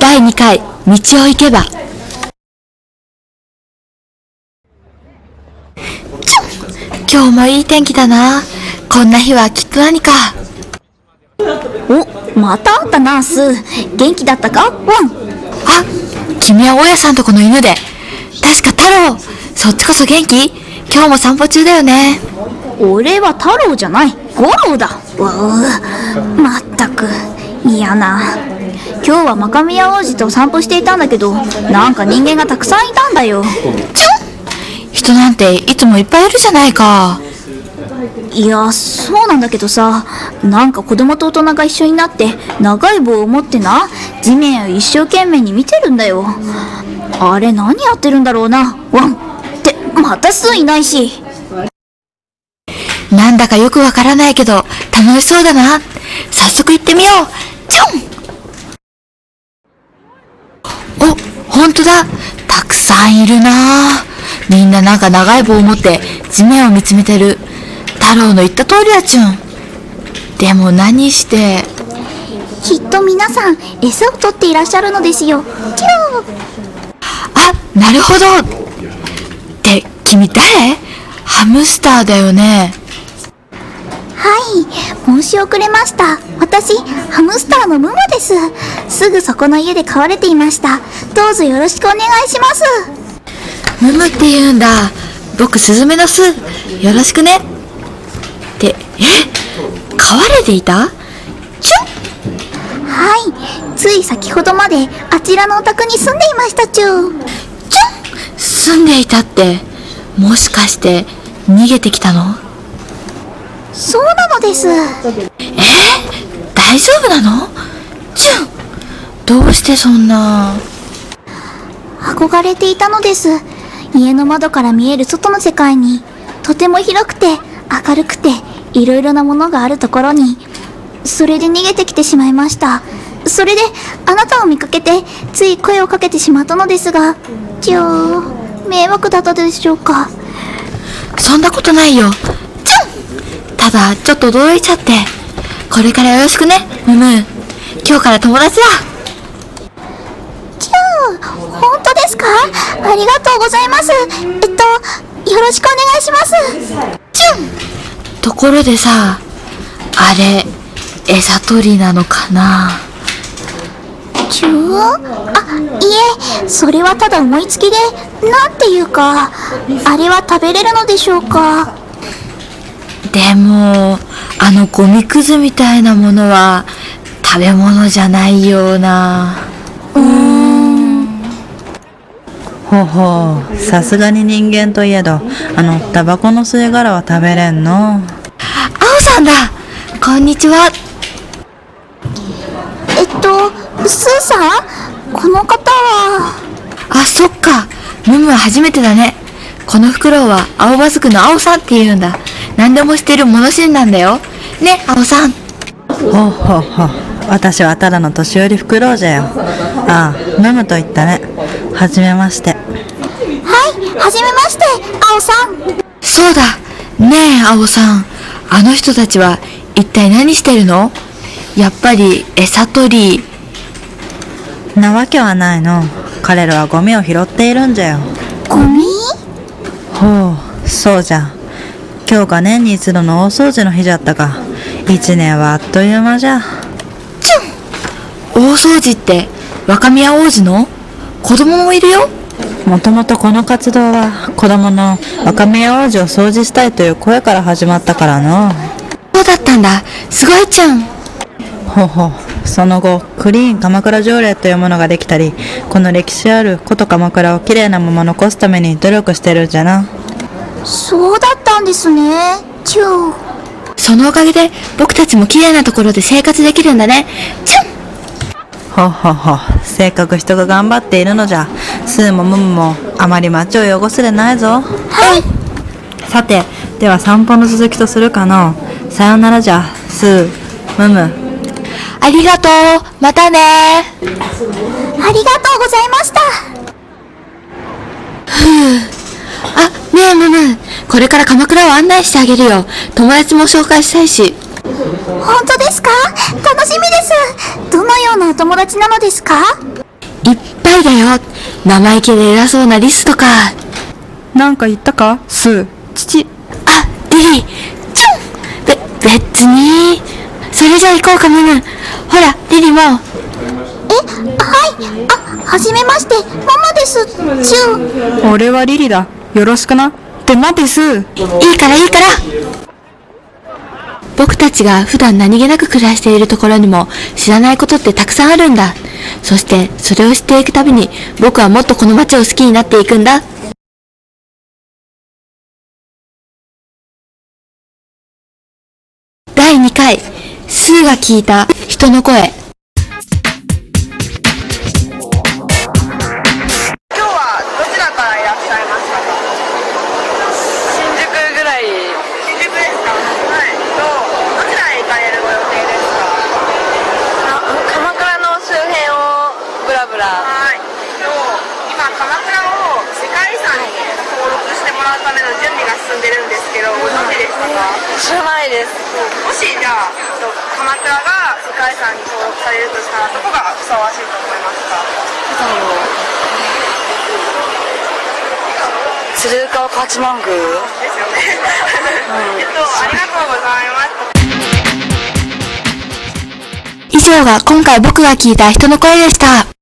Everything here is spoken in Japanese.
第2回、道を行けば。今日もいい天気だな。こんな日はきっと何か。お、また会ったな、スー。元気だったか？ワン。あ、君は大家さんとこの犬で。確か太郎。そっちこそ元気？今日も散歩中だよね。俺は太郎じゃない。五郎だ。ううまったく。嫌な。今日はマカミヤ王子と散歩していたんだけど、なんか人間がたくさんいたんだよ。ちょ人なんていつもいっぱいいるじゃないか。いや、そうなんだけどさ、なんか子供と大人が一緒になって、長い棒を持ってな、地面を一生懸命に見てるんだよ。あれ何やってるんだろうな、ワン。って、またスーいないし。なんだかよくわからないけど、楽しそうだな。早速行ってみよう。ちょんお、ほんとだ。たくさんいるなみんななんか長い棒を持って地面を見つめてる。太郎の言った通りだチュン。でも何して。きっと皆さん、餌を取っていらっしゃるのですよ。キュあ、なるほど。って、君誰？ハムスターだよね。はい、申し遅れました。私、ハムスターのムムです。すぐそこの家で飼われていました。どうぞよろしくお願いします。ムムって言うんだ。僕、スズメの巣。よろしくね。って、え？飼われていた？ちょはい、つい先ほどまであちらのお宅に住んでいましたちゅ。ちょ住んでいたって、もしかして、逃げてきたの？そうなのです。大丈夫なの？チュンどうしてそんな？憧れていたのです。家の窓から見える外の世界に、とても広くて、明るくて、いろいろなものがあるところに、それで逃げてきてしまいました。それで、あなたを見かけて、つい声をかけてしまったのですが、じゃあ、迷惑だったでしょうか。そんなことないよ。チュンただ、ちょっと驚いちゃって。これからよろしくね、ムム。今日から友達だ。じゃあ、本当ですか？ありがとうございます。えっと、よろしくお願いします。チュンところでさ、あれ、餌取りなのかな？ちゅー？あ、いえ、それはただ思いつきで、なんていうか、あれは食べれるのでしょうか？でも、あのゴミくずみたいなものは、食べ物じゃないような。ほうほうさすがに人間といえどあのタバコの吸い殻は食べれんの青さんだこんにちはえっと、スーさん？この方は、あ、そっか。ムムは初めてだね。このフクロウは青葉ズクの青さんって言うんだ。何でも知ってる物知りなんだよ。ね、青さん。ほうほうほう私はただの年寄りフクロウじゃよああムムと言ったねはじめましてはい、はじめまして、青さん。そうだ。ねえ、青さん。あの人たちは一体何してるの？やっぱり餌取り。なわけはないの彼らはゴミを拾っているんじゃよゴミ？ほうそうじゃ今日が年に一度の大掃除の日じゃったか。一年はあっという間じゃ。大掃除って若宮王子の？子供もいるよ？もともとこの活動は子供の若宮王子を掃除したいという声から始まったからの。そうだったんだ。すごいちゃん。ほうほ。うその後クリーン鎌倉条例というものができたりこの歴史ある古都鎌倉をきれいなまま残すために努力してるんじゃな。そうだったんですね。ちゅー。そのおかげで僕たちも綺麗なところで生活できるんだね。ちゃんほうほうほうせっかく人が頑張っているのじゃスーもムムもあまり街を汚すでないぞはい。さてでは散歩の続きとするかのさよならじゃスームムありがとう。またねありがとうございました。あ、ねえ、ムム。これから鎌倉を案内してあげるよ。友達も紹介したいし。本当ですか？楽しみです。どのようなお友達なのですか？いだよ。生意気で偉そうなリスとか。なんか言ったか？スー。父。あ、リリー。チュンべ、別に。それじゃあ行こうか、ムム。ほら、リリも。え、はい。あ、はじめまして。ママです。チュン。俺はリリだ。よろしくな。って待てス。いいからいいから僕たちが普段何気なく暮らしているところにも知らないことってたくさんあるんだ。そしてそれを知っていくたびに僕はもっとこの街を好きになっていくんだ。第2回、スーが聞いた人の声。知でしたか知らないですもしじゃあ鎌倉が世界遺産に登録されるとしたらどこがふさわしいと思いますか鶴岡八幡宮ですよね。うんえっと、ありがとうございます。以上が今回僕が聞いた人の声でした。